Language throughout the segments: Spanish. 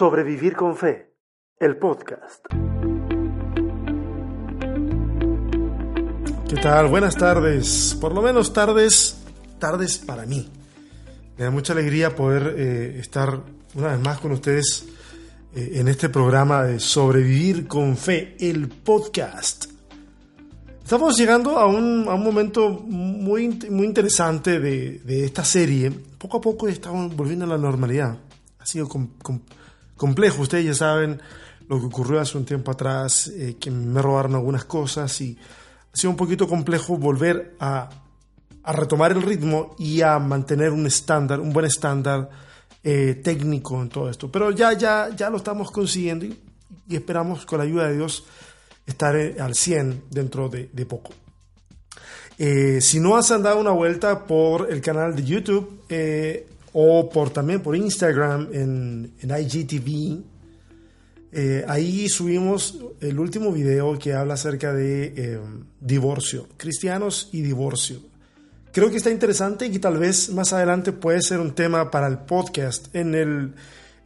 Sobrevivir con Fe, el podcast. ¿Qué tal? Buenas tardes. Por lo menos tardes, tardes para mí. Me da mucha alegría poder eh, estar una vez más con ustedes eh, en este programa de Sobrevivir con Fe, el podcast. Estamos llegando a un, momento muy, muy interesante de, de, esta serie. Poco a poco estamos volviendo a la normalidad. Ha sido com, com, complejo. Ustedes ya saben lo que ocurrió hace un tiempo atrás, eh, que me robaron algunas cosas y ha sido un poquito complejo volver a, retomar el ritmo y a mantener un estándar, un buen estándar eh, técnico en todo esto. Pero ya, ya, ya lo estamos consiguiendo y, esperamos con la ayuda de Dios estar eh, al 100 dentro de, poco. Si no has dado una vuelta por el canal de YouTube, o por también por Instagram en, en IGTV. Eh, ahí subimos el último video que habla acerca de eh, divorcio, cristianos y divorcio. Creo que está interesante y que tal vez más adelante puede ser un tema para el podcast. En el,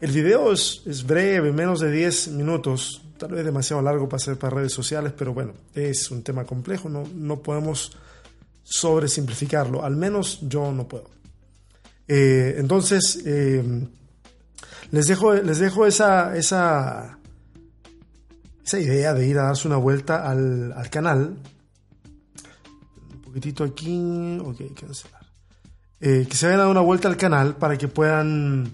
el video es, es breve, menos de 10 minutos, tal vez demasiado largo para ser para redes sociales, pero bueno, es un tema complejo, no, no podemos sobresimplificarlo, al menos yo no puedo. Eh, entonces, eh, les dejo, les dejo esa, esa, esa idea de ir a darse una vuelta al, al canal. Un poquitito aquí, ok, cancelar. Eh, que se vayan a dar una vuelta al canal para que puedan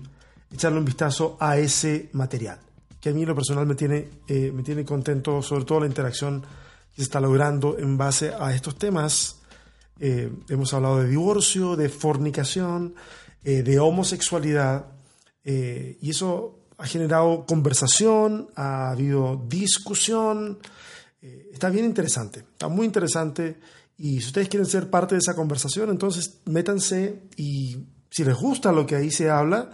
echarle un vistazo a ese material. Que a mí lo personal me tiene, me tiene contento, sobre todo la interacción que se está logrando en base a estos temas eh, hemos hablado de divorcio, de fornicación, eh, de homosexualidad, eh, y eso ha generado conversación, ha habido discusión, está bien interesante, está muy interesante, y si ustedes quieren ser parte de esa conversación, entonces métanse y si les gusta lo que ahí se habla,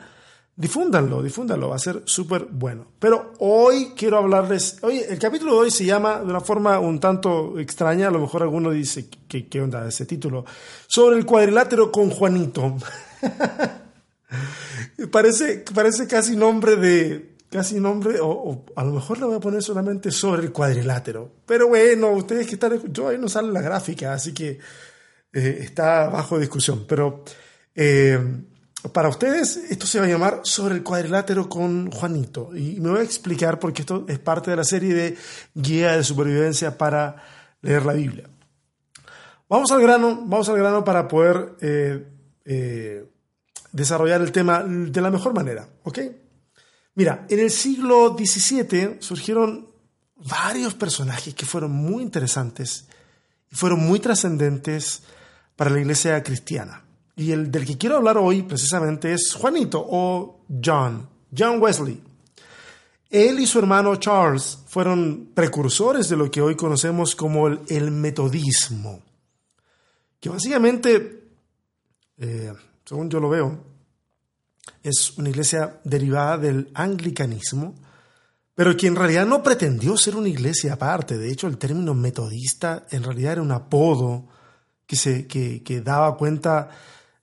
difúndanlo, difúndanlo, va a ser súper bueno. Pero hoy quiero hablarles, hoy el capítulo de hoy se llama de una forma un tanto extraña, a lo mejor alguno dice, ¿qué, qué onda ese título? Sobre el cuadrilátero con Juanito. parece, parece casi nombre de, casi nombre, o, o, a lo mejor le voy a poner solamente sobre el cuadrilátero. Pero bueno, ustedes que están, yo ahí no sale la gráfica, así que eh, está bajo discusión. Pero eh, para ustedes esto se va a llamar sobre el cuadrilátero con Juanito. Y me voy a explicar porque esto es parte de la serie de guía de supervivencia para leer la Biblia. Vamos al grano, vamos al grano para poder eh, eh, desarrollar el tema de la mejor manera, ¿ok? Mira, en el siglo XVII surgieron varios personajes que fueron muy interesantes y fueron muy trascendentes para la iglesia cristiana. Y el del que quiero hablar hoy precisamente es Juanito o John, John Wesley. Él y su hermano Charles fueron precursores de lo que hoy conocemos como el, metodismo, que básicamente, eh, según yo lo veo, es una iglesia derivada del anglicanismo, pero que en realidad no pretendió ser una iglesia aparte. De hecho, el término metodista en realidad era un apodo que, se, que, que daba cuenta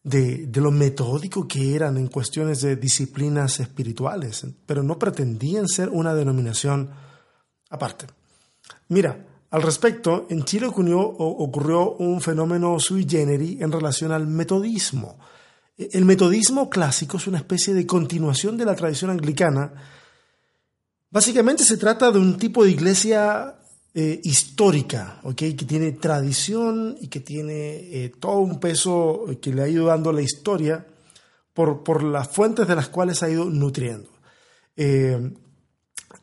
de, de, lo metódico que eran en cuestiones de disciplinas espirituales, pero no pretendían ser una denominación aparte. Mira, al respecto, en Chile ocurrió, ocurrió un fenómeno sui generis en relación al metodismo. El metodismo clásico es una especie de continuación de la tradición anglicana. Básicamente se trata de un tipo de iglesia eh, histórica, ¿okay? que tiene tradición y que tiene eh, todo un peso que le ha ido dando la historia por, por las fuentes de las cuales ha ido nutriendo. Eh,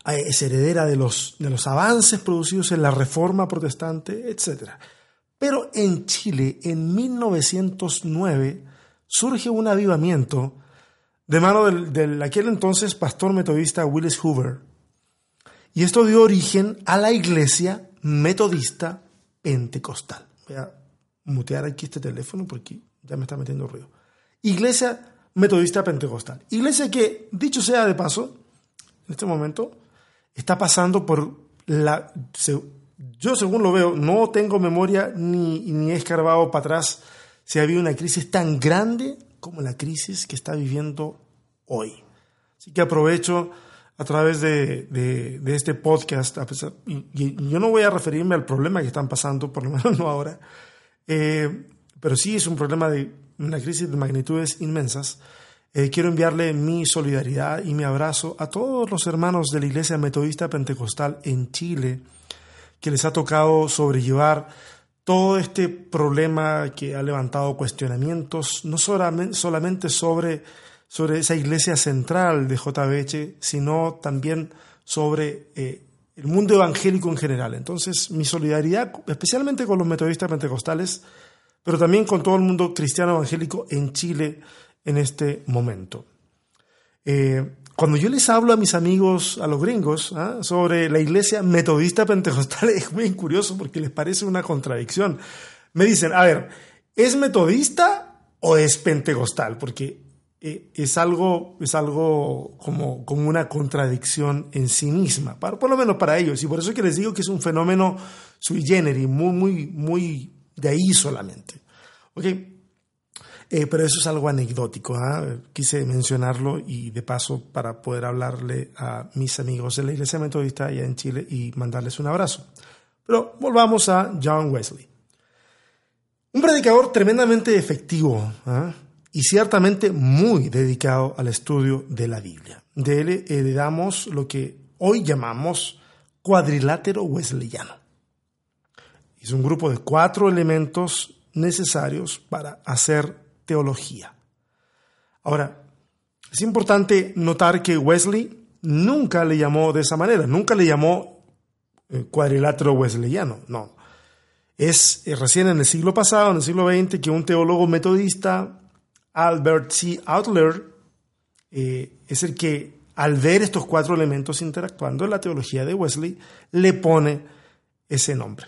es heredera de los, de los avances producidos en la Reforma Protestante, etc. Pero en Chile, en 1909, surge un avivamiento de mano del, del aquel entonces pastor metodista Willis Hoover, y esto dio origen a la iglesia metodista pentecostal. Voy a mutear aquí este teléfono porque ya me está metiendo ruido. Iglesia metodista pentecostal. Iglesia que, dicho sea de paso, en este momento está pasando por la... Yo según lo veo, no tengo memoria ni, ni he escarbado para atrás si ha habido una crisis tan grande como la crisis que está viviendo hoy. Así que aprovecho a través de, de, este podcast, y, yo no voy a referirme al problema que están pasando, por lo menos no ahora, eh, pero sí es un problema de una crisis de magnitudes inmensas. Eh, quiero enviarle mi solidaridad y mi abrazo a todos los hermanos de la Iglesia Metodista Pentecostal en Chile, que les ha tocado sobrellevar todo este problema que ha levantado cuestionamientos, no solamente sobre sobre esa iglesia central de JBH, sino también sobre eh, el mundo evangélico en general. Entonces, mi solidaridad, especialmente con los metodistas pentecostales, pero también con todo el mundo cristiano evangélico en Chile en este momento. Eh, cuando yo les hablo a mis amigos, a los gringos, ¿ah? sobre la iglesia metodista pentecostal, es muy curioso porque les parece una contradicción. Me dicen, a ver, ¿es metodista o es pentecostal? Porque eh, es algo, es algo como, como una contradicción en sí misma, para, por lo menos para ellos. Y por eso es que les digo que es un fenómeno sui generis, muy, muy, muy de ahí solamente. ¿Okay? Eh, pero eso es algo anecdótico. ¿ah? Quise mencionarlo y de paso para poder hablarle a mis amigos de la Iglesia Metodista allá en Chile y mandarles un abrazo. Pero volvamos a John Wesley. Un predicador tremendamente efectivo. ¿ah? Y ciertamente muy dedicado al estudio de la Biblia. De él heredamos lo que hoy llamamos cuadrilátero wesleyano. Es un grupo de cuatro elementos necesarios para hacer teología. Ahora, es importante notar que Wesley nunca le llamó de esa manera, nunca le llamó eh, cuadrilátero wesleyano, no. Es eh, recién en el siglo pasado, en el siglo XX, que un teólogo metodista Albert C. Outler eh, es el que, al ver estos cuatro elementos interactuando en la teología de Wesley, le pone ese nombre.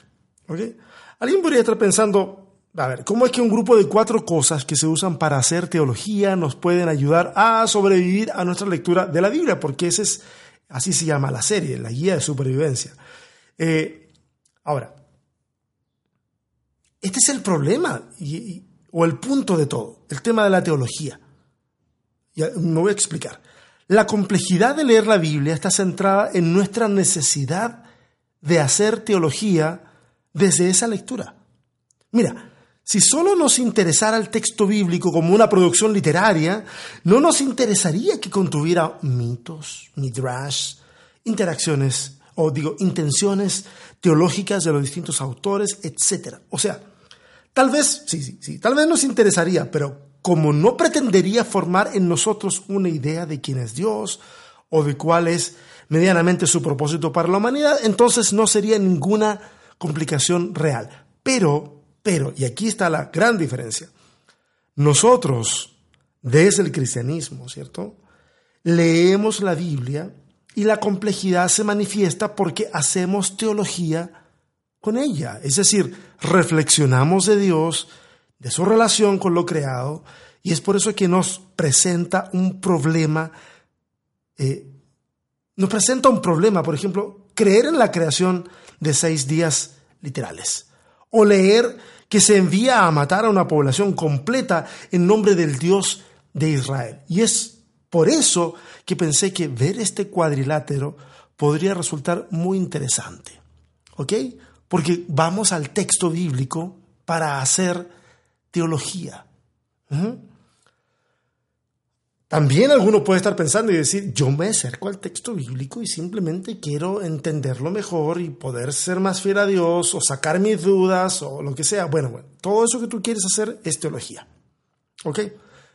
Alguien podría estar pensando, a ver, ¿cómo es que un grupo de cuatro cosas que se usan para hacer teología nos pueden ayudar a sobrevivir a nuestra lectura de la Biblia? Porque ese es, así se llama la serie, la guía de supervivencia. Eh, ahora, este es el problema. o el punto de todo, el tema de la teología. Ya me voy a explicar. La complejidad de leer la Biblia está centrada en nuestra necesidad de hacer teología desde esa lectura. Mira, si solo nos interesara el texto bíblico como una producción literaria, no nos interesaría que contuviera mitos, midrash, interacciones, o digo, intenciones teológicas de los distintos autores, etc. O sea, Tal vez, sí, sí, sí, tal vez nos interesaría, pero como no pretendería formar en nosotros una idea de quién es Dios o de cuál es medianamente su propósito para la humanidad, entonces no sería ninguna complicación real. Pero, pero, y aquí está la gran diferencia, nosotros, desde el cristianismo, ¿cierto? Leemos la Biblia y la complejidad se manifiesta porque hacemos teología con ella. Es decir, reflexionamos de Dios, de su relación con lo creado, y es por eso que nos presenta un problema, eh, nos presenta un problema, por ejemplo, creer en la creación de seis días literales, o leer que se envía a matar a una población completa en nombre del Dios de Israel. Y es por eso que pensé que ver este cuadrilátero podría resultar muy interesante. ¿Ok? Porque vamos al texto bíblico para hacer teología. También alguno puede estar pensando y decir, yo me acerco al texto bíblico y simplemente quiero entenderlo mejor y poder ser más fiel a Dios o sacar mis dudas o lo que sea. Bueno, bueno, todo eso que tú quieres hacer es teología. ¿Ok?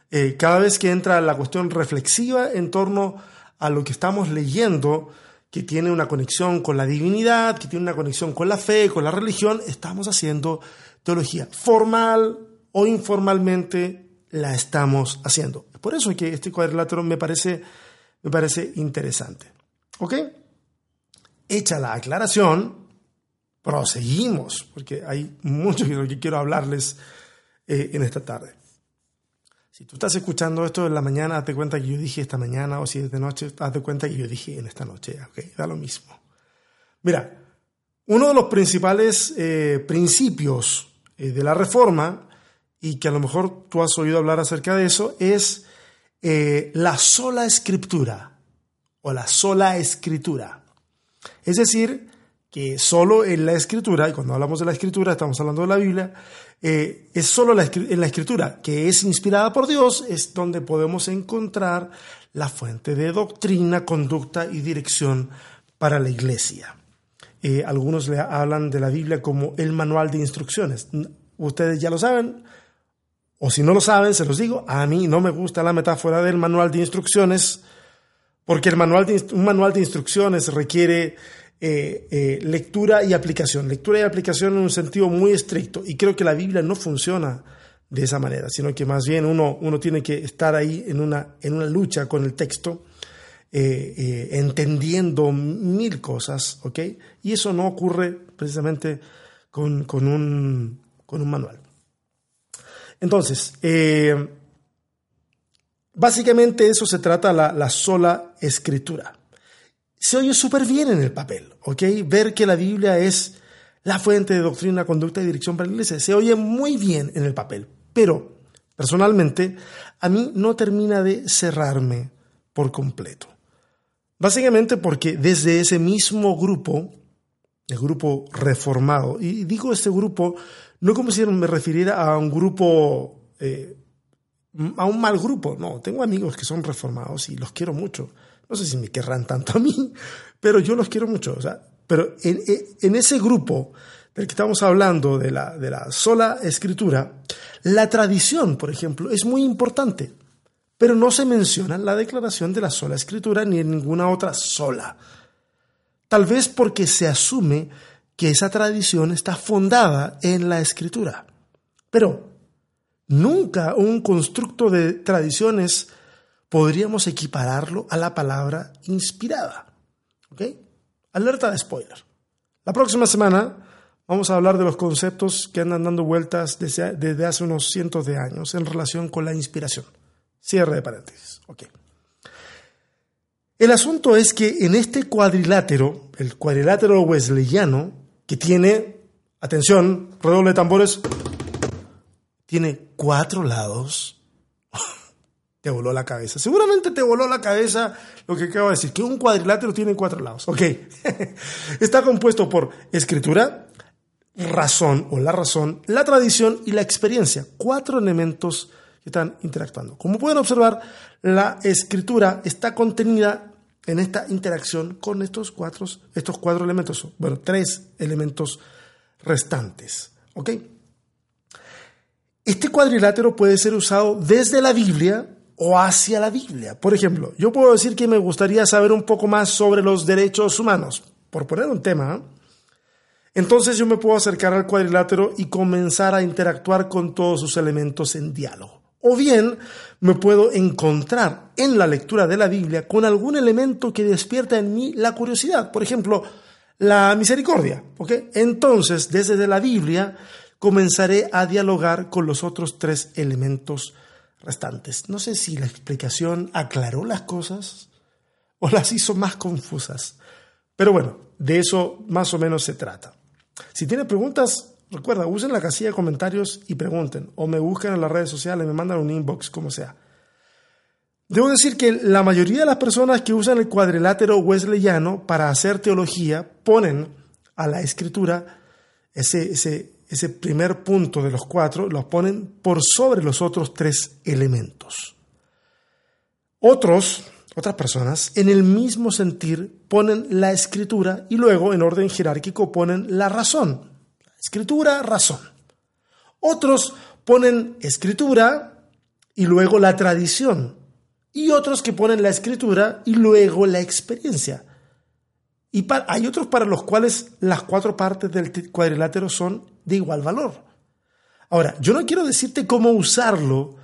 Eh, cada vez que entra la cuestión reflexiva en torno a lo que estamos leyendo, que tiene una conexión con la divinidad, que tiene una conexión con la fe, con la religión, estamos haciendo teología. Formal o informalmente la estamos haciendo. Por eso es que este cuadrilátero me parece, me parece interesante. ¿Ok? Hecha la aclaración, proseguimos, porque hay mucho de que quiero hablarles eh, en esta tarde. Si tú estás escuchando esto en la mañana, hazte cuenta que yo dije esta mañana, o si es de noche, hazte cuenta que yo dije en esta noche, ok, da lo mismo. Mira, uno de los principales eh, principios eh, de la reforma, y que a lo mejor tú has oído hablar acerca de eso, es eh, la sola escritura, o la sola escritura. Es decir, que solo en la escritura, y cuando hablamos de la escritura estamos hablando de la Biblia, eh, es solo en la escritura, que es inspirada por Dios, es donde podemos encontrar la fuente de doctrina, conducta y dirección para la iglesia. Eh, algunos le hablan de la Biblia como el manual de instrucciones. Ustedes ya lo saben, o si no lo saben, se los digo, a mí no me gusta la metáfora del manual de instrucciones, porque el manual de, un manual de instrucciones requiere eh, eh, lectura y aplicación, lectura y aplicación en un sentido muy estricto, y creo que la Biblia no funciona de esa manera, sino que más bien uno, uno tiene que estar ahí en una, en una lucha con el texto, eh, entendiendo mil cosas, ¿ok? Y eso no ocurre precisamente con, con, un, con un manual. Entonces, básicamente eso se trata la, la sola escritura. Se oye súper bien en el papel, ¿ok? Ver que la Biblia es la fuente de doctrina, conducta y dirección para la iglesia. Se oye muy bien en el papel, pero personalmente a mí no termina de cerrarme por completo. Básicamente porque desde ese mismo grupo, el grupo reformado, y digo este grupo no como si me refiriera a un grupo, eh, a un mal grupo, no, tengo amigos que son reformados y los quiero mucho. No sé si me querrán tanto a mí, pero yo los quiero mucho. Pero en, ese grupo del que estamos hablando, de la, de la sola escritura, la tradición, por ejemplo, es muy importante, pero no se menciona la declaración de la sola escritura ni en ninguna otra sola. Tal vez porque se asume que esa tradición está fundada en la escritura. Pero nunca un constructo de tradiciones podríamos equipararlo a la palabra inspirada. ¿Ok? Alerta de spoiler. La próxima semana vamos a hablar de los conceptos que andan dando vueltas desde, hace unos cientos de años en relación con la inspiración. Cierre de paréntesis. Ok. El asunto es que en este cuadrilátero, el cuadrilátero wesleyano, que tiene, atención, redoble de tambores, tiene cuatro lados. Te voló la cabeza. Seguramente te voló la cabeza lo que acabo de decir, que un cuadrilátero tiene cuatro lados. Ok. Está compuesto por escritura, razón o la razón, la tradición y la experiencia. Cuatro elementos que están interactuando. Como pueden observar, la escritura está contenida en esta interacción con estos cuatro, estos cuatro elementos, bueno, tres elementos restantes. ¿Ok? Este cuadrilátero puede ser usado desde la Biblia o hacia la Biblia. Por ejemplo, yo puedo decir que me gustaría saber un poco más sobre los derechos humanos, por poner un tema. ¿eh? Entonces yo me puedo acercar al cuadrilátero y comenzar a interactuar con todos sus elementos en diálogo. O bien me puedo encontrar en la lectura de la Biblia con algún elemento que despierta en mí la curiosidad. Por ejemplo, la misericordia. Entonces, desde la Biblia comenzaré a dialogar con los otros tres elementos restantes. No sé si la explicación aclaró las cosas o las hizo más confusas. Pero bueno, de eso más o menos se trata. Si tiene preguntas, Recuerda, usen la casilla de comentarios y pregunten, o me buscan en las redes sociales, me mandan un inbox, como sea. Debo decir que la mayoría de las personas que usan el cuadrilátero wesleyano para hacer teología ponen a la escritura ese, ese, ese primer punto de los cuatro, los ponen por sobre los otros tres elementos. Otros, otras personas, en el mismo sentir, ponen la escritura y luego, en orden jerárquico, ponen la razón escritura, razón. Otros ponen escritura y luego la tradición. Y otros que ponen la escritura y luego la experiencia. Y hay otros para los cuales las cuatro partes del cuadrilátero son de igual valor. Ahora, yo no quiero decirte cómo usarlo,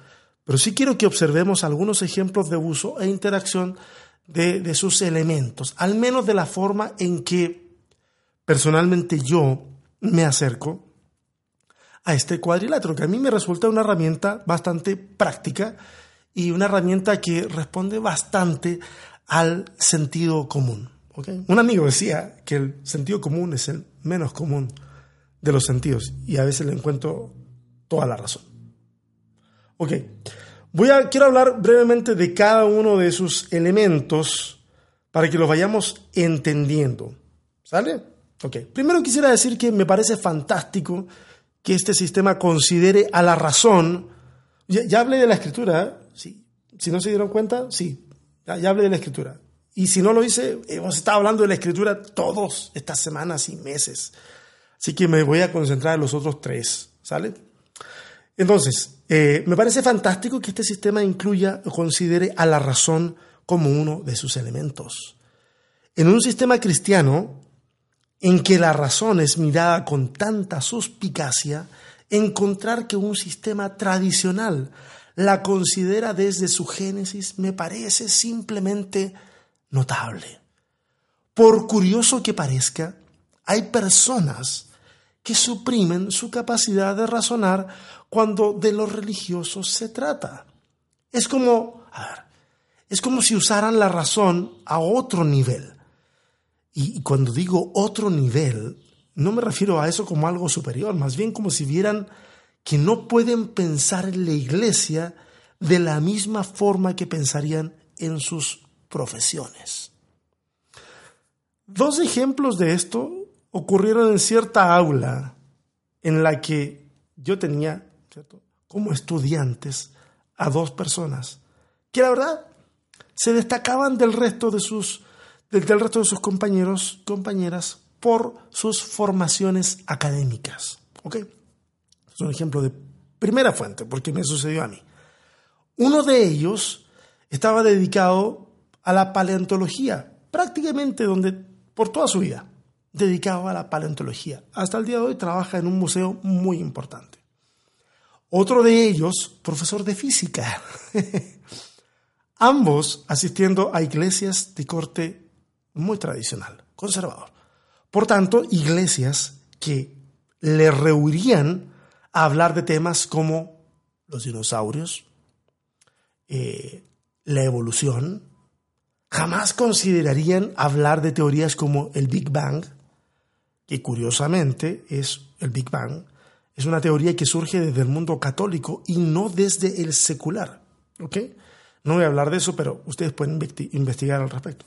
pero sí quiero que observemos algunos ejemplos de uso e interacción de, de sus elementos, al menos de la forma en que personalmente yo me acerco a este cuadrilátero, que a mí me resulta una herramienta bastante práctica y una herramienta que responde bastante al sentido común. Un amigo decía que el sentido común es el menos común de los sentidos y a veces le encuentro toda la razón. Voy a, quiero hablar brevemente de cada uno de sus elementos para que lo vayamos entendiendo. ¿Sale? Ok. Primero quisiera decir que me parece fantástico que este sistema considere a la razón. Ya, hablé de la escritura, ¿eh? sí. Si no se dieron cuenta, sí. Ya hablé de la escritura. Y si no lo hice, hemos estado hablando de la escritura todos estas semanas y meses. Así que me voy a concentrar en los otros tres. ¿Sale? Entonces, eh, me parece fantástico que este sistema incluya o considere a la razón como uno de sus elementos. En un sistema cristiano en que la razón es mirada con tanta suspicacia, encontrar que un sistema tradicional la considera desde su génesis me parece simplemente notable. Por curioso que parezca, hay personas que suprimen su capacidad de razonar cuando de los religiosos se trata. Es como, a ver, es como si usaran la razón a otro nivel. Y cuando digo otro nivel, no me refiero a eso como algo superior, más bien como si vieran que no pueden pensar en la iglesia de la misma forma que pensarían en sus profesiones. Dos ejemplos de esto ocurrieron en cierta aula en la que yo tenía como estudiantes a dos personas que la verdad se destacaban del resto de sus, del, resto de sus compañeros, compañeras por sus formaciones académicas. ¿Ok? Es un ejemplo de primera fuente, porque me sucedió a mí. Uno de ellos estaba dedicado a la paleontología, prácticamente donde, por toda su vida dedicado a la paleontología. Hasta el día de hoy trabaja en un museo muy importante. Otro de ellos, profesor de física. Ambos asistiendo a iglesias de corte muy tradicional, conservador. Por tanto, iglesias que le rehuirían a hablar de temas como los dinosaurios, eh, la evolución, jamás considerarían hablar de teorías como el Big Bang, que curiosamente es el Big Bang, es una teoría que surge desde el mundo católico y no desde el secular. ¿Ok? No voy a hablar de eso, pero ustedes pueden investigar al respecto.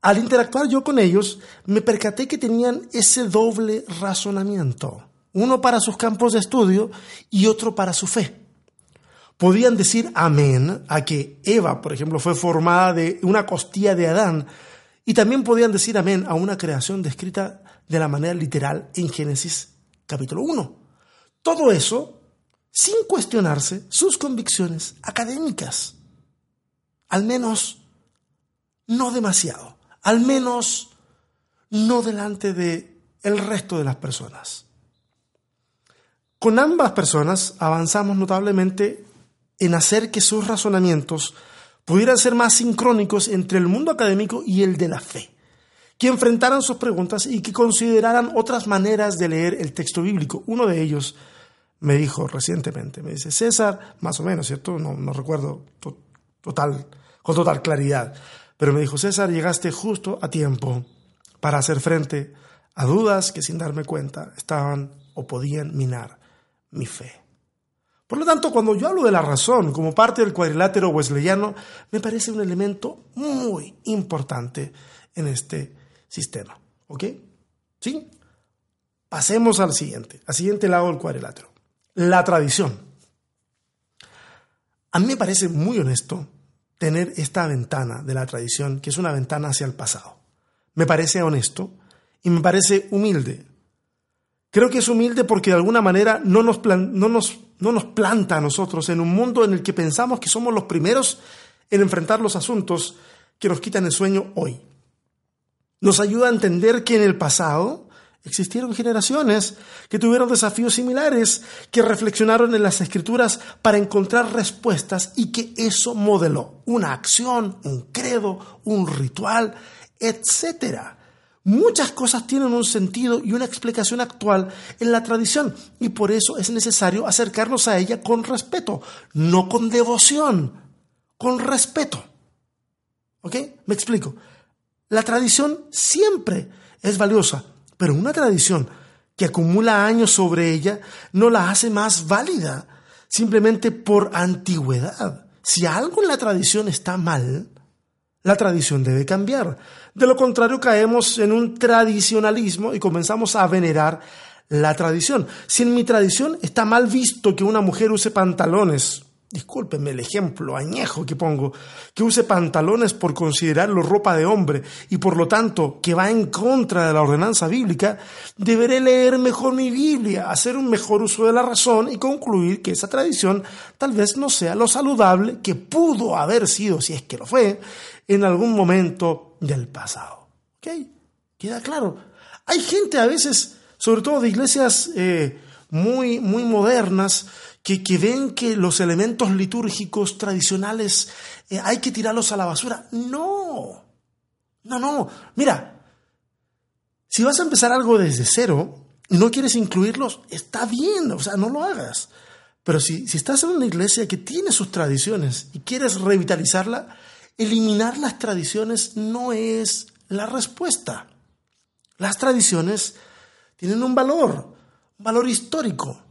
Al interactuar yo con ellos, me percaté que tenían ese doble razonamiento, uno para sus campos de estudio y otro para su fe. Podían decir amén a que Eva, por ejemplo, fue formada de una costilla de Adán, y también podían decir amén a una creación descrita de la manera literal en Génesis capítulo 1. Todo eso sin cuestionarse sus convicciones académicas. Al menos no demasiado. Al menos no delante de el resto de las personas. Con ambas personas avanzamos notablemente en hacer que sus razonamientos pudieran ser más sincrónicos entre el mundo académico y el de la fe, que enfrentaran sus preguntas y que consideraran otras maneras de leer el texto bíblico. Uno de ellos me dijo recientemente, me dice, César, más o menos, ¿cierto? No, recuerdo total, con total claridad, pero me dijo, César, llegaste justo a tiempo para hacer frente a dudas que sin darme cuenta estaban o podían minar mi fe. Por lo tanto, cuando yo hablo de la razón como parte del cuadrilátero wesleyano, me parece un elemento muy importante en este sistema. ¿Ok? ¿Sí? Pasemos al siguiente, al siguiente lado del cuadrilátero. La tradición. A mí me parece muy honesto tener esta ventana de la tradición, que es una ventana hacia el pasado. Me parece honesto y me parece humilde. Creo que es humilde porque de alguna manera no nos, no nos no nos planta a nosotros en un mundo en el que pensamos que somos los primeros en enfrentar los asuntos que nos quitan el sueño hoy. Nos ayuda a entender que en el pasado existieron generaciones que tuvieron desafíos similares, que reflexionaron en las escrituras para encontrar respuestas y que eso modeló una acción, un credo, un ritual, etcétera. Muchas cosas tienen un sentido y una explicación actual en la tradición y por eso es necesario acercarnos a ella con respeto, no con devoción, con respeto. ¿Ok? Me explico. La tradición siempre es valiosa, pero una tradición que acumula años sobre ella no la hace más válida simplemente por antigüedad. Si algo en la tradición está mal, La tradición debe cambiar. De lo contrario, caemos en un tradicionalismo y comenzamos a venerar la tradición. Si en mi tradición está mal visto que una mujer use pantalones, discúlpenme el ejemplo añejo que pongo, que use pantalones por considerarlo ropa de hombre y por lo tanto que va en contra de la ordenanza bíblica, deberé leer mejor mi Biblia, hacer un mejor uso de la razón y concluir que esa tradición tal vez no sea lo saludable que pudo haber sido, si es que lo fue, en algún momento del pasado. ¿Ok? ¿Queda claro? Hay gente a veces, sobre todo de iglesias eh, muy, muy modernas, que, ven que los elementos litúrgicos tradicionales eh, hay que tirarlos a la basura. No, no, no. Mira, si vas a empezar algo desde cero y no quieres incluirlos, está bien, o sea, no lo hagas. Pero si, si estás en una iglesia que tiene sus tradiciones y quieres revitalizarla, eliminar las tradiciones no es la respuesta. Las tradiciones tienen un valor, un valor histórico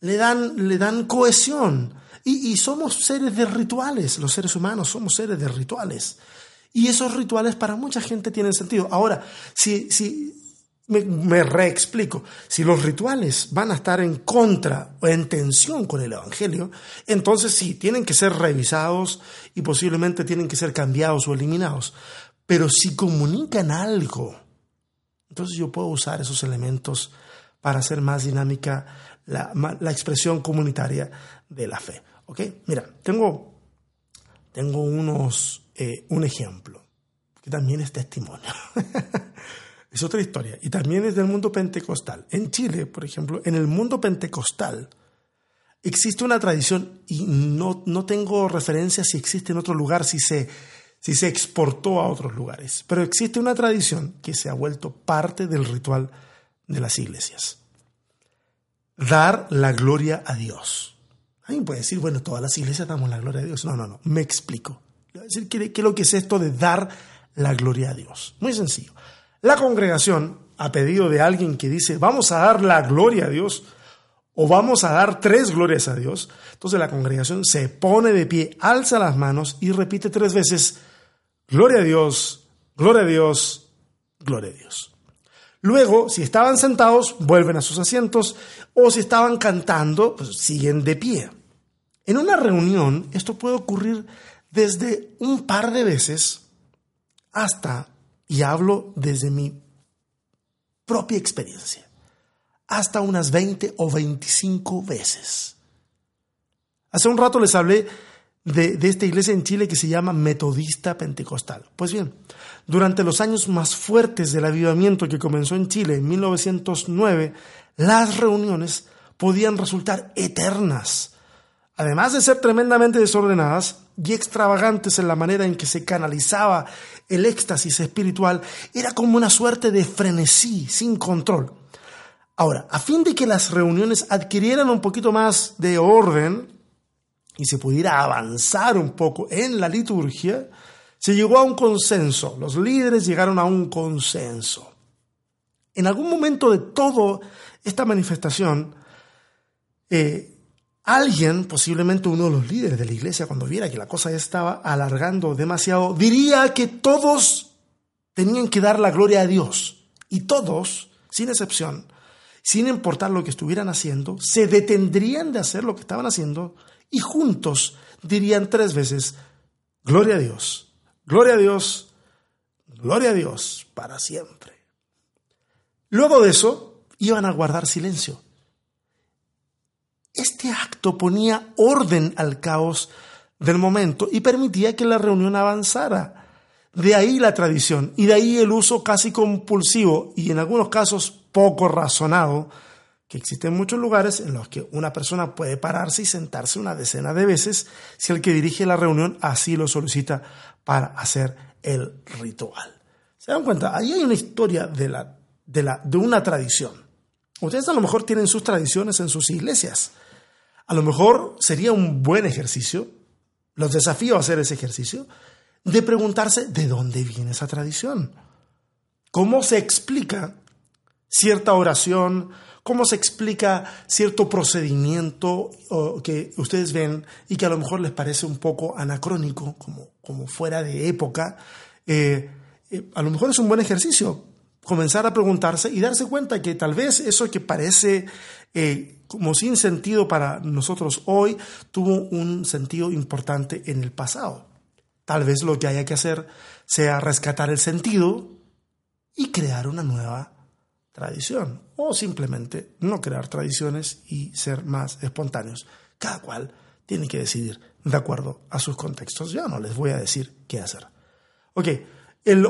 le dan, le dan cohesión. Y, somos seres de rituales, los seres humanos somos seres de rituales. Y esos rituales para mucha gente tienen sentido. Ahora, si, si me, reexplico, si los rituales van a estar en contra o en tensión con el Evangelio, entonces sí, tienen que ser revisados y posiblemente tienen que ser cambiados o eliminados. Pero si comunican algo, entonces yo puedo usar esos elementos para hacer más dinámica la, expresión comunitaria de la fe. ¿Ok? Mira, tengo, tengo unos, eh, un ejemplo, que también es testimonio. es otra historia, y también es del mundo pentecostal. En Chile, por ejemplo, en el mundo pentecostal, existe una tradición, y no, no tengo referencia si existe en otro lugar, si se, si se exportó a otros lugares, pero existe una tradición que se ha vuelto parte del ritual de las iglesias dar la gloria a Dios. Alguien puede decir, bueno, todas las iglesias damos la gloria a Dios. No, no, no, me explico. qué, lo que es esto de dar la gloria a Dios. Muy sencillo. La congregación, a pedido de alguien que dice, vamos a dar la gloria a Dios, o vamos a dar tres glorias a Dios, entonces la congregación se pone de pie, alza las manos y repite tres veces, gloria a Dios, gloria a Dios, gloria a Dios. Luego, si estaban sentados, vuelven a sus asientos o si estaban cantando, pues siguen de pie. En una reunión, esto puede ocurrir desde un par de veces hasta, y hablo desde mi propia experiencia, hasta unas 20 o 25 veces. Hace un rato les hablé de, de, esta iglesia en Chile que se llama Metodista Pentecostal. Pues bien, durante los años más fuertes del avivamiento que comenzó en Chile en 1909, las reuniones podían resultar eternas, además de ser tremendamente desordenadas y extravagantes en la manera en que se canalizaba el éxtasis espiritual, era como una suerte de frenesí sin control. Ahora, a fin de que las reuniones adquirieran un poquito más de orden y se pudiera avanzar un poco en la liturgia, se llegó a un consenso, los líderes llegaron a un consenso. En algún momento de toda esta manifestación, eh, alguien, posiblemente uno de los líderes de la iglesia, cuando viera que la cosa ya estaba alargando demasiado, diría que todos tenían que dar la gloria a Dios. Y todos, sin excepción, sin importar lo que estuvieran haciendo, se detendrían de hacer lo que estaban haciendo y juntos dirían tres veces, gloria a Dios, Gloria a Dios, gloria a Dios para siempre. Luego de eso, iban a guardar silencio. Este acto ponía orden al caos del momento y permitía que la reunión avanzara. De ahí la tradición y de ahí el uso casi compulsivo y en algunos casos poco razonado que existen muchos lugares en los que una persona puede pararse y sentarse una decena de veces si el que dirige la reunión así lo solicita para hacer el ritual. ¿Se dan cuenta? Ahí hay una historia de, la, de, la, de una tradición. Ustedes a lo mejor tienen sus tradiciones en sus iglesias. A lo mejor sería un buen ejercicio, los desafío a hacer ese ejercicio, de preguntarse de dónde viene esa tradición. ¿Cómo se explica cierta oración, cómo se explica cierto procedimiento que ustedes ven y que a lo mejor les parece un poco anacrónico, como, como fuera de época. Eh, eh, a lo mejor es un buen ejercicio comenzar a preguntarse y darse cuenta que tal vez eso que parece eh, como sin sentido para nosotros hoy tuvo un sentido importante en el pasado. Tal vez lo que haya que hacer sea rescatar el sentido y crear una nueva tradición o simplemente no crear tradiciones y ser más espontáneos. Cada cual tiene que decidir de acuerdo a sus contextos. Ya no les voy a decir qué hacer. Ok, el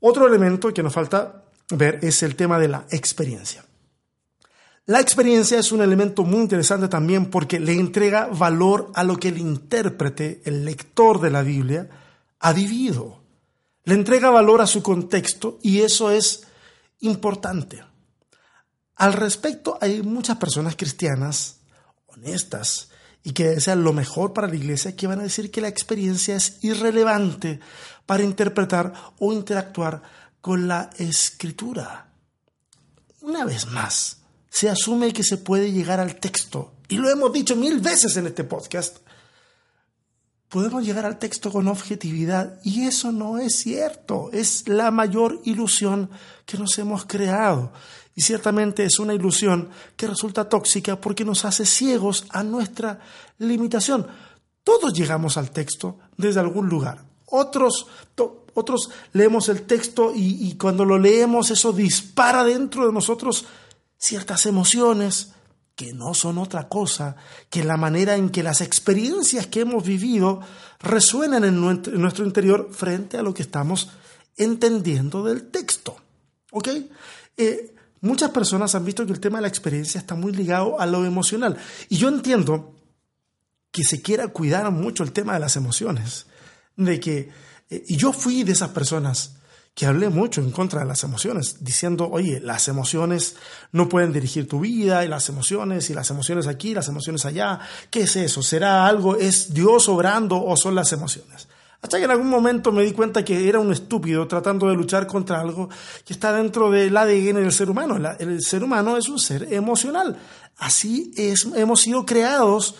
otro elemento que nos falta ver es el tema de la experiencia. La experiencia es un elemento muy interesante también porque le entrega valor a lo que el intérprete, el lector de la Biblia, ha vivido. Le entrega valor a su contexto y eso es importante. Al respecto, hay muchas personas cristianas honestas y que desean lo mejor para la iglesia que van a decir que la experiencia es irrelevante para interpretar o interactuar con la escritura. Una vez más, se asume que se puede llegar al texto, y lo hemos dicho mil veces en este podcast, podemos llegar al texto con objetividad y eso no es cierto, es la mayor ilusión que nos hemos creado. Y ciertamente es una ilusión que resulta tóxica porque nos hace ciegos a nuestra limitación. Todos llegamos al texto desde algún lugar. Otros, otros leemos el texto y, cuando lo leemos eso dispara dentro de nosotros ciertas emociones, que no son otra cosa que la manera en que las experiencias que hemos vivido resuenan en nuestro interior frente a lo que estamos entendiendo del texto. ¿Ok? Eh, muchas personas han visto que el tema de la experiencia está muy ligado a lo emocional. Y yo entiendo que se quiera cuidar mucho el tema de las emociones. De que, y yo fui de esas personas que hablé mucho en contra de las emociones, diciendo, oye, las emociones no pueden dirigir tu vida, y las emociones, y las emociones aquí, las emociones allá, ¿qué es eso? ¿Será algo, es Dios obrando o son las emociones? Hasta que en algún momento me di cuenta que era un estúpido tratando de luchar contra algo que está dentro del ADN del ser humano. El ser humano es un ser emocional. Así es, hemos sido creados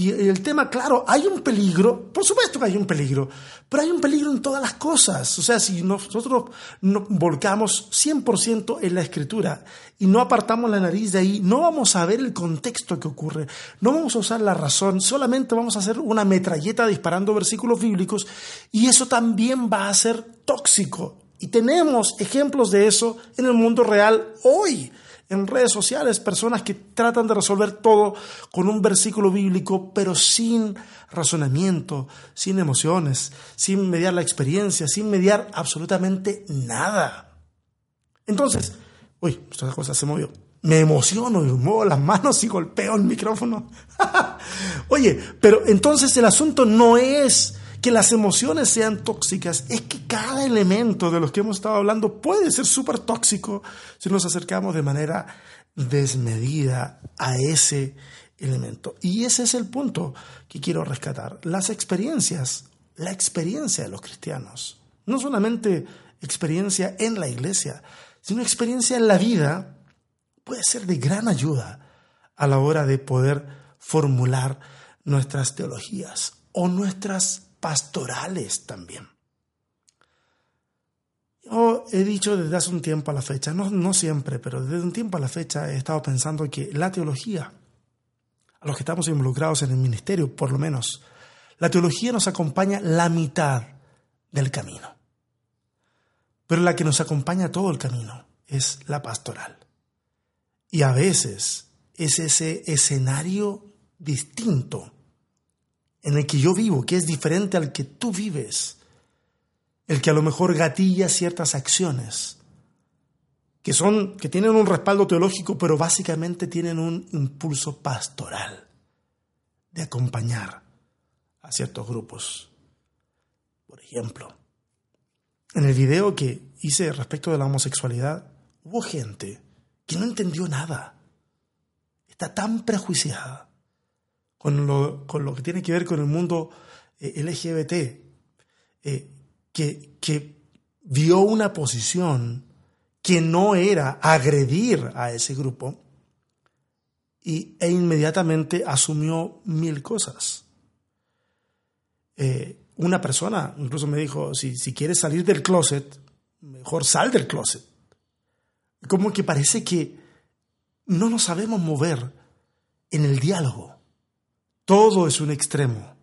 y el tema, claro, hay un peligro, por supuesto que hay un peligro, pero hay un peligro en todas las cosas. O sea, si nosotros nos volcamos 100% en la escritura y no apartamos la nariz de ahí, no vamos a ver el contexto que ocurre, no vamos a usar la razón, solamente vamos a hacer una metralleta disparando versículos bíblicos y eso también va a ser tóxico. Y tenemos ejemplos de eso en el mundo real hoy en redes sociales personas que tratan de resolver todo con un versículo bíblico, pero sin razonamiento, sin emociones, sin mediar la experiencia, sin mediar absolutamente nada. Entonces, uy, esta cosa se movió. Me emociono y muevo las manos y golpeo el micrófono. Oye, pero entonces el asunto no es que las emociones sean tóxicas, es que cada elemento de los que hemos estado hablando puede ser súper tóxico si nos acercamos de manera desmedida a ese elemento. Y ese es el punto que quiero rescatar. Las experiencias, la experiencia de los cristianos, no solamente experiencia en la iglesia, sino experiencia en la vida, puede ser de gran ayuda a la hora de poder formular nuestras teologías o nuestras pastorales también. Yo he dicho desde hace un tiempo a la fecha, no, no siempre, pero desde un tiempo a la fecha he estado pensando que la teología, a los que estamos involucrados en el ministerio por lo menos, la teología nos acompaña la mitad del camino. Pero la que nos acompaña todo el camino es la pastoral. Y a veces es ese escenario distinto en el que yo vivo, que es diferente al que tú vives, el que a lo mejor gatilla ciertas acciones que son que tienen un respaldo teológico, pero básicamente tienen un impulso pastoral de acompañar a ciertos grupos. Por ejemplo, en el video que hice respecto de la homosexualidad, hubo gente que no entendió nada. Está tan prejuiciada con lo, con lo que tiene que ver con el mundo eh, LGBT, eh, que, que vio una posición que no era agredir a ese grupo y, e inmediatamente asumió mil cosas. Eh, una persona incluso me dijo, si, si quieres salir del closet, mejor sal del closet. Como que parece que no nos sabemos mover en el diálogo. Todo es un extremo.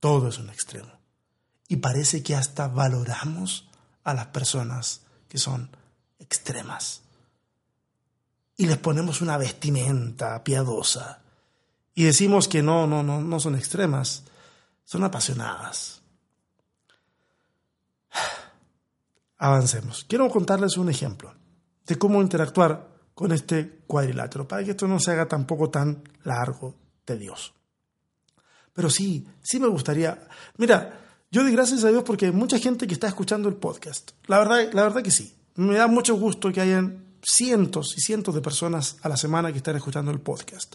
Todo es un extremo. Y parece que hasta valoramos a las personas que son extremas. Y les ponemos una vestimenta piadosa. Y decimos que no, no, no, no son extremas, son apasionadas. Avancemos. Quiero contarles un ejemplo de cómo interactuar con este cuadrilátero, para que esto no se haga tampoco tan largo, tedioso. Pero sí, sí me gustaría. Mira, yo doy gracias a Dios porque hay mucha gente que está escuchando el podcast. La verdad, la verdad que sí. Me da mucho gusto que hayan cientos y cientos de personas a la semana que están escuchando el podcast.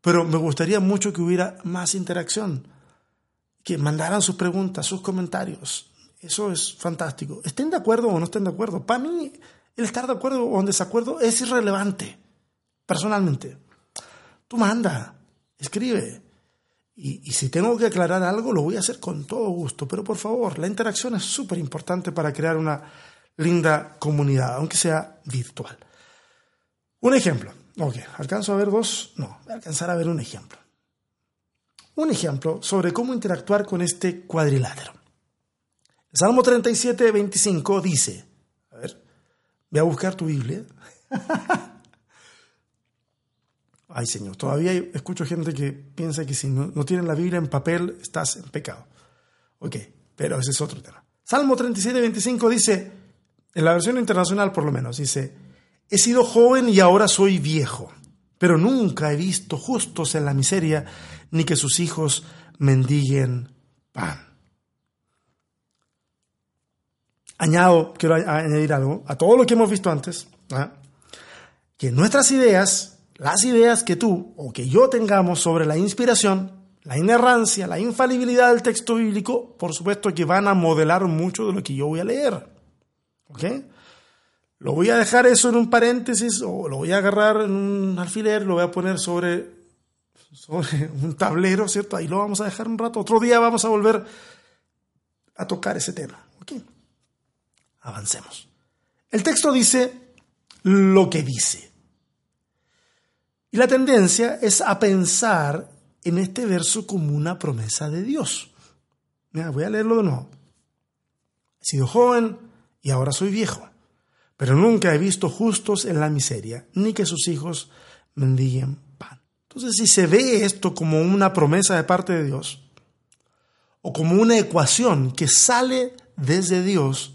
Pero me gustaría mucho que hubiera más interacción, que mandaran sus preguntas, sus comentarios. Eso es fantástico. Estén de acuerdo o no estén de acuerdo. Para mí, el estar de acuerdo o en desacuerdo es irrelevante, personalmente. Tú manda, escribe. Y, si tengo que aclarar algo, lo voy a hacer con todo gusto. Pero por favor, la interacción es súper importante para crear una linda comunidad, aunque sea virtual. Un ejemplo. Ok, ¿alcanzo a ver dos? No, voy a alcanzar a ver un ejemplo. Un ejemplo sobre cómo interactuar con este cuadrilátero. Salmo 37, 25 dice, a ver, voy a buscar tu Biblia. Ay, Señor, todavía escucho gente que piensa que si no, tienen la Biblia en papel estás en pecado. Ok, pero ese es otro tema. Salmo 37, 25 dice, en la versión internacional por lo menos, dice, he sido joven y ahora soy viejo, pero nunca he visto justos en la miseria, ni que sus hijos mendiguen pan. Añado, quiero añadir algo a todo lo que hemos visto antes, ¿ah? que nuestras ideas las ideas que tú o que yo tengamos sobre la inspiración, la inerrancia, la infalibilidad del texto bíblico, por supuesto que van a modelar mucho de lo que yo voy a leer. ¿Ok? Lo voy a dejar eso en un paréntesis o lo voy a agarrar en un alfiler, lo voy a poner sobre, sobre un tablero, ¿cierto? Ahí lo vamos a dejar un rato. Otro día vamos a volver a tocar ese tema. ¿Ok? Avancemos. El texto dice lo que dice. Y la tendencia es a pensar en este verso como una promesa de Dios. Mira, voy a leerlo de nuevo. He sido joven y ahora soy viejo, pero nunca he visto justos en la miseria, ni que sus hijos mendiguen pan. Entonces, si se ve esto como una promesa de parte de Dios, o como una ecuación que sale desde Dios,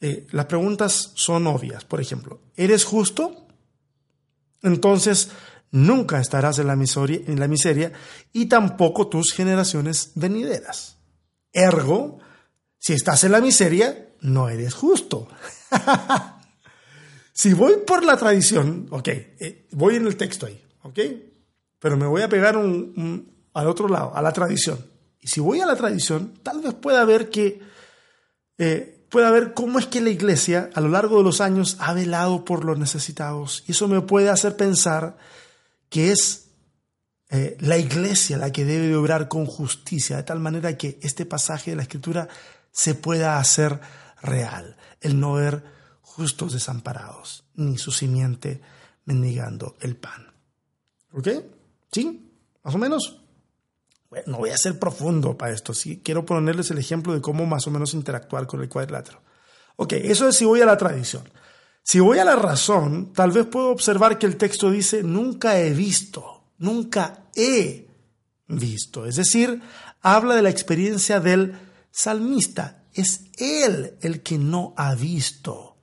eh, las preguntas son obvias. Por ejemplo, ¿eres justo? Entonces, nunca estarás en la, miseria, en la miseria y tampoco tus generaciones venideras. Ergo, si estás en la miseria, no eres justo. si voy por la tradición, ok, eh, voy en el texto ahí, ok, pero me voy a pegar al otro lado, a la tradición. Y si voy a la tradición, tal vez pueda ver que eh, pueda ver cómo es que la iglesia a lo largo de los años ha velado por los necesitados. Y eso me puede hacer pensar que es eh, la iglesia la que debe de obrar con justicia, de tal manera que este pasaje de la escritura se pueda hacer real, el no ver justos desamparados, ni su simiente mendigando el pan. ¿Ok? ¿Sí? ¿Más o menos? Bueno, no voy a ser profundo para esto, sí quiero ponerles el ejemplo de cómo más o menos interactuar con el cuadrilátero. Ok, eso es si voy a la tradición. Si voy a la razón, tal vez puedo observar que el texto dice, nunca he visto, nunca he visto. Es decir, habla de la experiencia del salmista. Es él el que no ha visto,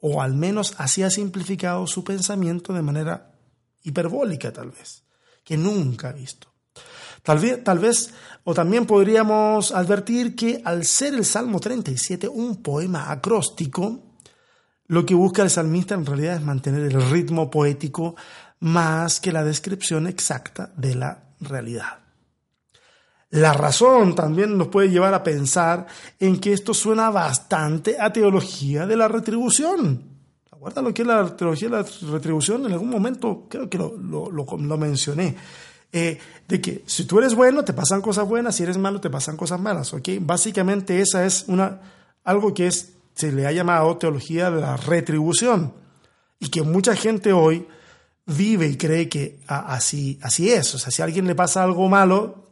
o al menos así ha simplificado su pensamiento de manera hiperbólica tal vez, que nunca ha visto. Tal vez, tal vez, o también podríamos advertir que al ser el Salmo 37 un poema acróstico, lo que busca el salmista en realidad es mantener el ritmo poético más que la descripción exacta de la realidad. La razón también nos puede llevar a pensar en que esto suena bastante a teología de la retribución. ¿Acuerdas lo que es la teología de la retribución? En algún momento creo que lo, lo, mencioné. Eh, de que si tú eres bueno, te pasan cosas buenas, si eres malo, te pasan cosas malas. ¿okay? Básicamente esa es una, algo que es, se le ha llamado teología de la retribución. Y que mucha gente hoy vive y cree que así, así es. O sea, si a alguien le pasa algo malo,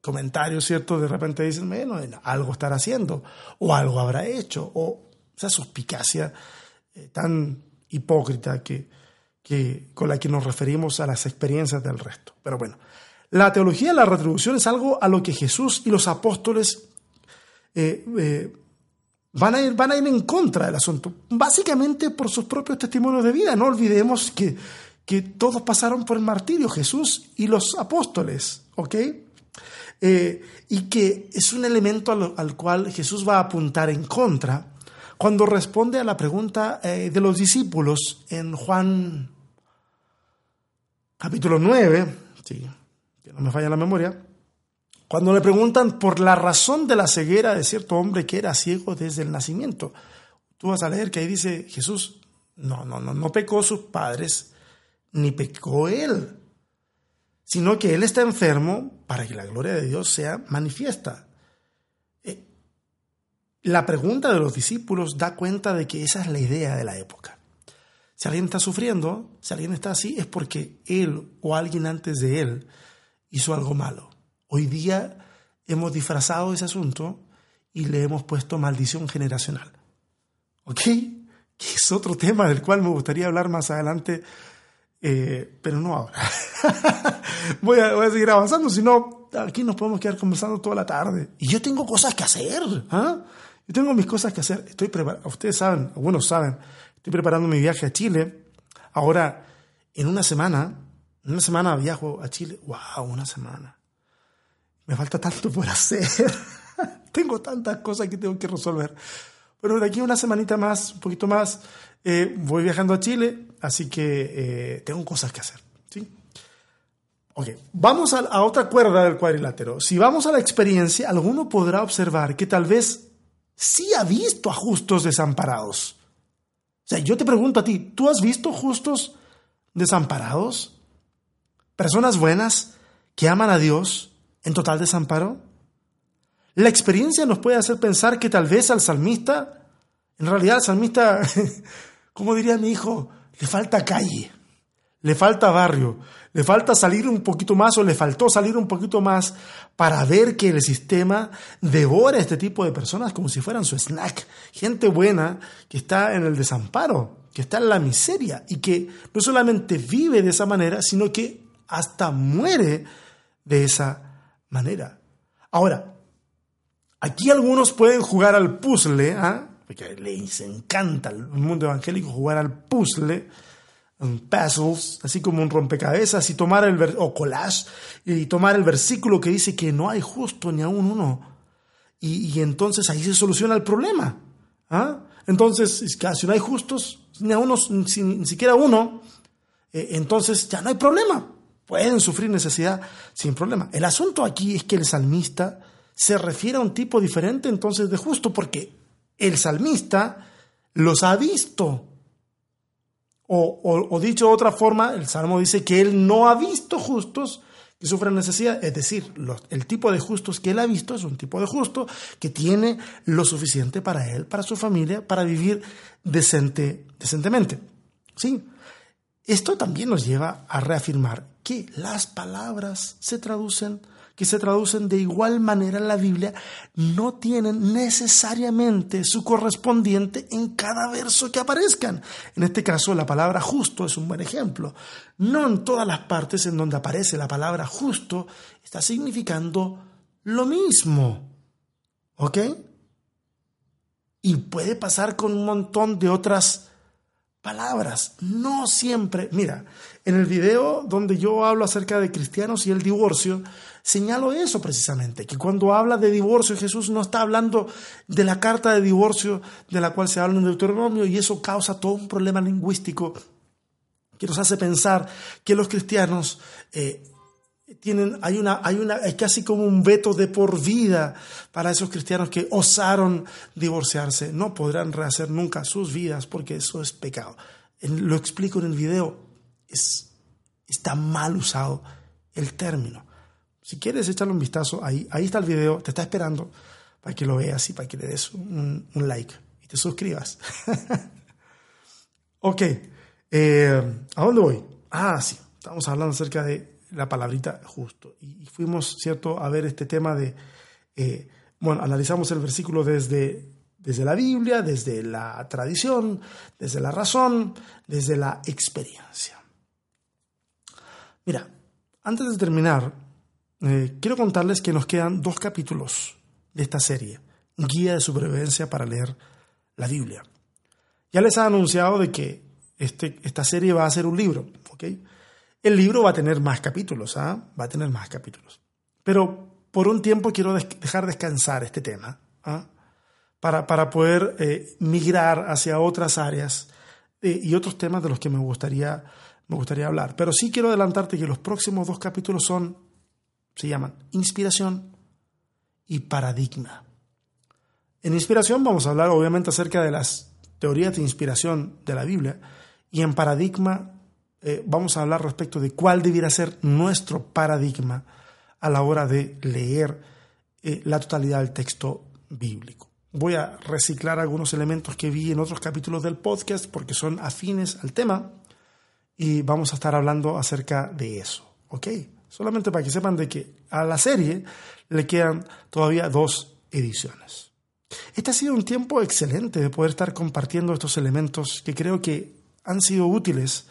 comentarios, ¿cierto? De repente dicen, bueno, algo estará haciendo, o algo habrá hecho, o esa suspicacia eh, tan hipócrita que, que, con la que nos referimos a las experiencias del resto. Pero bueno, la teología de la retribución es algo a lo que Jesús y los apóstoles eh, eh, van, a ir, van a ir en contra del asunto, básicamente por sus propios testimonios de vida. No olvidemos que, que todos pasaron por el martirio, Jesús y los apóstoles, ¿ok? Eh, y que es un elemento al, cual Jesús va a apuntar en contra cuando responde a la pregunta eh, de los discípulos en Juan capítulo 9, sí, que no me falla la memoria, cuando le preguntan por la razón de la ceguera de cierto hombre que era ciego desde el nacimiento. Tú vas a leer que ahí dice Jesús, no, no, no, no pecó sus padres, ni pecó él sino que Él está enfermo para que la gloria de Dios sea manifiesta. Eh, la pregunta de los discípulos da cuenta de que esa es la idea de la época. Si alguien está sufriendo, si alguien está así, es porque Él o alguien antes de Él hizo algo malo. Hoy día hemos disfrazado ese asunto y le hemos puesto maldición generacional. ¿Ok? Que es otro tema del cual me gustaría hablar más adelante eh, pero no ahora. voy, a, voy, a, seguir avanzando, si no, aquí nos podemos quedar conversando toda la tarde. Y yo tengo cosas que hacer. ¿ah? Yo tengo mis cosas que hacer. Estoy ustedes saben, algunos saben, estoy preparando mi viaje a Chile. Ahora, en una semana, en una semana viajo a Chile. ¡Wow! Una semana. Me falta tanto por hacer. tengo tantas cosas que tengo que resolver. Pero de aquí una semanita más, un poquito más, eh, voy viajando a Chile, así que eh, tengo cosas que hacer. ¿sí? Ok, vamos a, a, otra cuerda del cuadrilátero. Si vamos a la experiencia, alguno podrá observar que tal vez sí ha visto a justos desamparados. O sea, yo te pregunto a ti, ¿tú has visto justos desamparados? Personas buenas que aman a Dios en total desamparo. La experiencia nos puede hacer pensar que tal vez al salmista, en realidad al salmista, como diría mi hijo, le falta calle, le falta barrio, le falta salir un poquito más o le faltó salir un poquito más para ver que el sistema devora a este tipo de personas como si fueran su snack. Gente buena que está en el desamparo, que está en la miseria y que no solamente vive de esa manera, sino que hasta muere de esa. Ahora, Aquí algunos pueden jugar al puzzle, ¿ah? porque les encanta el mundo evangélico jugar al puzzle, puzzles, así como un rompecabezas, y tomar el o collage, y tomar el versículo que dice que no hay justo ni aún uno. Y, entonces ahí se soluciona el problema. ¿ah? Entonces, si no hay justos, ni a uno, ni, siquiera uno, eh, entonces ya no hay problema. Pueden sufrir necesidad sin problema. El asunto aquí es que el salmista se refiere a un tipo diferente entonces de justo, porque el salmista los ha visto. O, dicho de otra forma, el salmo dice que él no ha visto justos que sufren necesidad, es decir, el tipo de justos que él ha visto es un tipo de justo que tiene lo suficiente para él, para su familia, para vivir decente, decentemente. ¿Sí? Esto también nos lleva a reafirmar que las palabras se traducen que se traducen de igual manera en la Biblia no tienen necesariamente su correspondiente en cada verso que aparezcan. En este caso, la palabra justo es un buen ejemplo. No en todas las partes en donde aparece la palabra justo está significando lo mismo. ¿Ok? Y puede pasar con un montón de otras palabras. No siempre. Mira, en el video donde yo hablo acerca de cristianos y el divorcio, señalo eso precisamente, que cuando habla de divorcio Jesús no está hablando de la carta de divorcio de la cual se habla en Deuteronomio y eso causa todo un problema lingüístico que nos hace pensar que los cristianos eh, tienen, hay una, hay una, es casi como un veto de por vida para esos cristianos que osaron divorciarse. No podrán rehacer nunca sus vidas porque eso es pecado. Lo explico en el video. Es, está mal usado el término. Si quieres echarle un vistazo, ahí, ahí está el video, te está esperando para que lo veas y para que le des un, like y te suscribas. ok, eh, ¿a dónde voy? Ah, sí, estamos hablando acerca de la palabrita justo. Y, fuimos, ¿cierto?, a ver este tema de, eh, bueno, analizamos el versículo desde, desde la Biblia, desde la tradición, desde la razón, desde la experiencia. Mira, antes de terminar, eh, quiero contarles que nos quedan dos capítulos de esta serie, Guía de Supervivencia para leer la Biblia. Ya les he anunciado de que este, esta serie va a ser un libro, ¿ok? El libro va a tener más capítulos, ¿ah? Va a tener más capítulos. Pero por un tiempo quiero dejar descansar este tema, ¿ah? para, para, poder eh, migrar hacia otras áreas eh, y otros temas de los que me gustaría, me gustaría hablar. Pero sí quiero adelantarte que los próximos dos capítulos son, se llaman inspiración y paradigma. En inspiración vamos a hablar obviamente acerca de las teorías de inspiración de la Biblia y en paradigma eh, vamos a hablar respecto de cuál debiera ser nuestro paradigma a la hora de leer eh, la totalidad del texto bíblico. Voy a reciclar algunos elementos que vi en otros capítulos del podcast porque son afines al tema y vamos a estar hablando acerca de eso, ¿ok? Solamente para que sepan de que a la serie le quedan todavía dos ediciones. Este ha sido un tiempo excelente de poder estar compartiendo estos elementos que creo que han sido útiles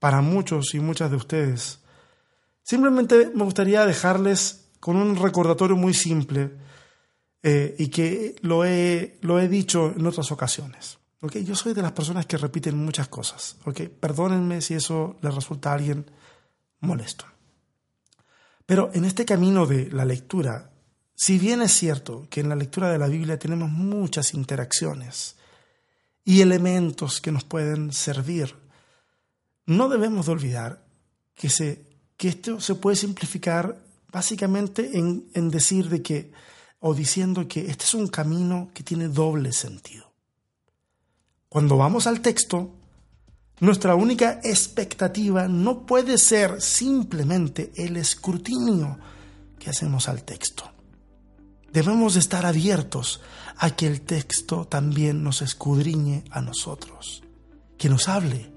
para muchos y muchas de ustedes. Simplemente me gustaría dejarles con un recordatorio muy simple eh, y que lo he, lo he dicho en otras ocasiones. ¿okay? Yo soy de las personas que repiten muchas cosas. ¿okay? Perdónenme si eso les resulta a alguien molesto. Pero en este camino de la lectura, si bien es cierto que en la lectura de la Biblia tenemos muchas interacciones y elementos que nos pueden servir no debemos de olvidar que, se, que esto se puede simplificar básicamente en, en decir de que, o diciendo que este es un camino que tiene doble sentido. Cuando vamos al texto, nuestra única expectativa no puede ser simplemente el escrutinio que hacemos al texto. Debemos de estar abiertos a que el texto también nos escudriñe a nosotros, que nos hable,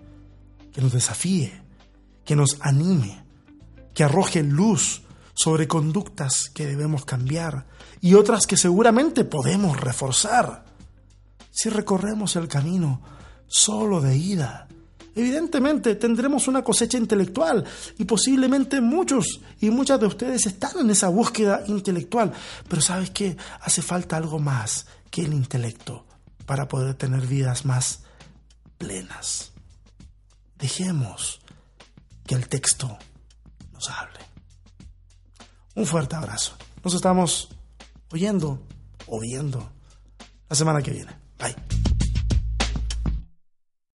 que nos desafíe, que nos anime, que arroje luz sobre conductas que debemos cambiar y otras que seguramente podemos reforzar. Si recorremos el camino solo de ida, evidentemente tendremos una cosecha intelectual y posiblemente muchos y muchas de ustedes están en esa búsqueda intelectual, pero sabes que hace falta algo más que el intelecto para poder tener vidas más plenas. Dejemos que el texto nos hable. Un fuerte abrazo. Nos estamos oyendo o viendo la semana que viene. Bye.